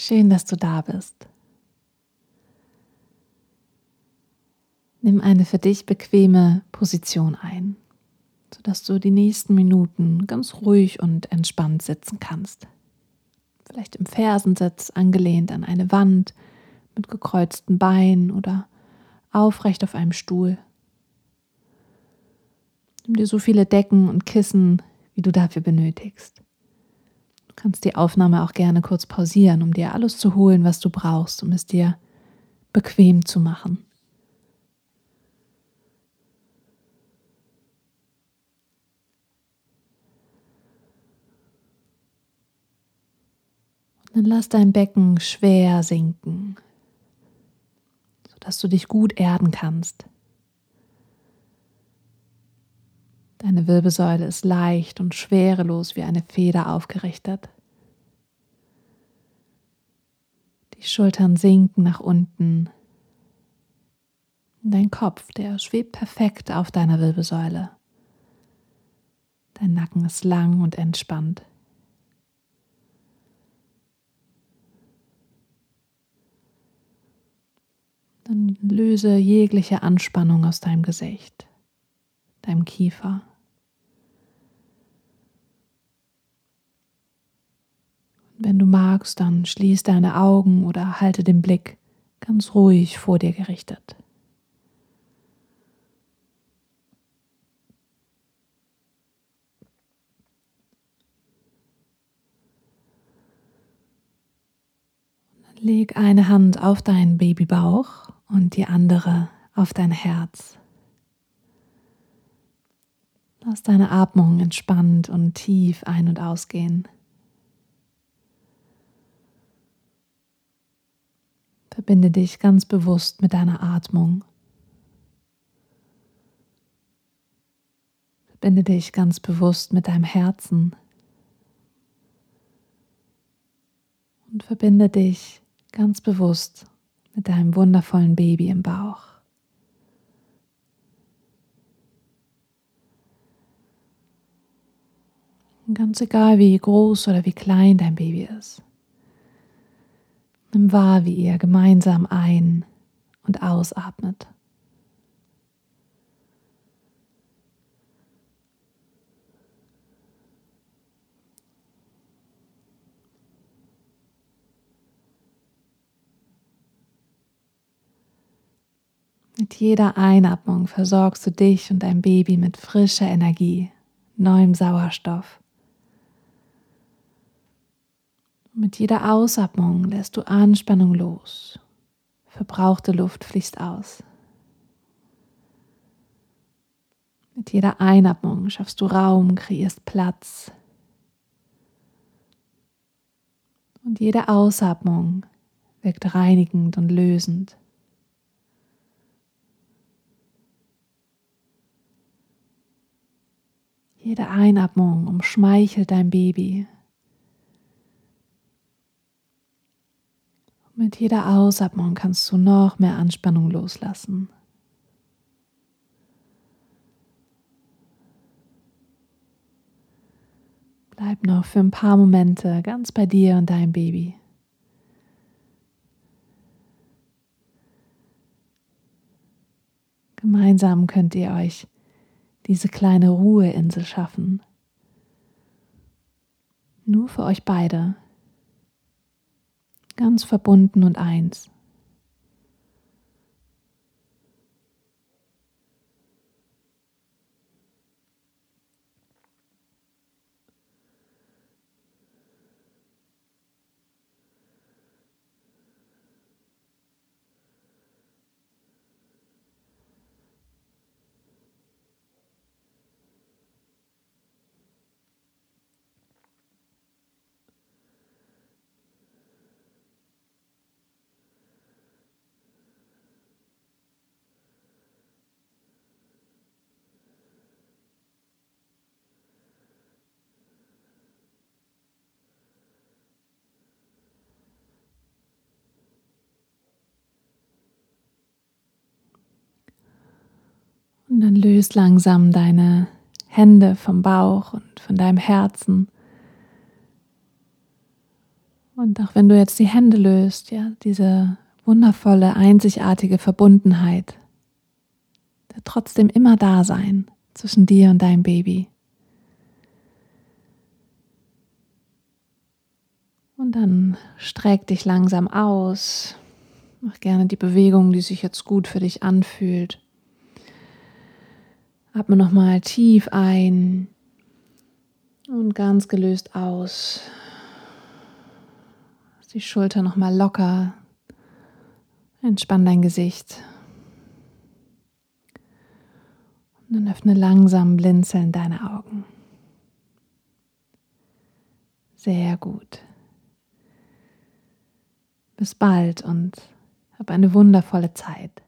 Schön, dass du da bist. Nimm eine für dich bequeme Position ein, sodass du die nächsten Minuten ganz ruhig und entspannt sitzen kannst. Vielleicht im Fersensitz angelehnt an eine Wand mit gekreuzten Beinen oder aufrecht auf einem Stuhl. Nimm dir so viele Decken und Kissen, wie du dafür benötigst. Kannst die Aufnahme auch gerne kurz pausieren, um dir alles zu holen, was du brauchst, um es dir bequem zu machen. Dann lass dein Becken schwer sinken, sodass du dich gut erden kannst. Deine Wirbelsäule ist leicht und schwerelos wie eine Feder aufgerichtet. Die Schultern sinken nach unten. Dein Kopf, der schwebt perfekt auf deiner Wirbelsäule. Dein Nacken ist lang und entspannt. Dann löse jegliche Anspannung aus deinem Gesicht, deinem Kiefer. Wenn du magst, dann schließ deine Augen oder halte den Blick ganz ruhig vor dir gerichtet. Leg eine Hand auf deinen Babybauch und die andere auf dein Herz. Lass deine Atmung entspannt und tief ein- und ausgehen. Verbinde dich ganz bewusst mit deiner Atmung. Verbinde dich ganz bewusst mit deinem Herzen. Und verbinde dich ganz bewusst mit deinem wundervollen Baby im Bauch. Ganz egal, wie groß oder wie klein dein Baby ist. Nimm wahr, wie ihr gemeinsam ein- und ausatmet. Mit jeder Einatmung versorgst du dich und dein Baby mit frischer Energie, neuem Sauerstoff. Mit jeder Ausatmung lässt du Anspannung los. Verbrauchte Luft fließt aus. Mit jeder Einatmung schaffst du Raum, kreierst Platz. Und jede Ausatmung wirkt reinigend und lösend. Jede Einatmung umschmeichelt dein Baby. Mit jeder Ausatmung kannst du noch mehr Anspannung loslassen. Bleib noch für ein paar Momente ganz bei dir und deinem Baby. Gemeinsam könnt ihr euch diese kleine Ruheinsel schaffen. Nur für euch beide. Ganz verbunden und eins. Und dann löst langsam deine Hände vom Bauch und von deinem Herzen. Und auch wenn du jetzt die Hände löst, ja, diese wundervolle, einzigartige Verbundenheit, der trotzdem immer da sein zwischen dir und deinem Baby. Und dann streck dich langsam aus. Mach gerne die Bewegung, die sich jetzt gut für dich anfühlt. Atme nochmal tief ein und ganz gelöst aus. Die Schulter nochmal locker. Entspann dein Gesicht. Und dann öffne langsam blinzeln deine Augen. Sehr gut. Bis bald und hab eine wundervolle Zeit.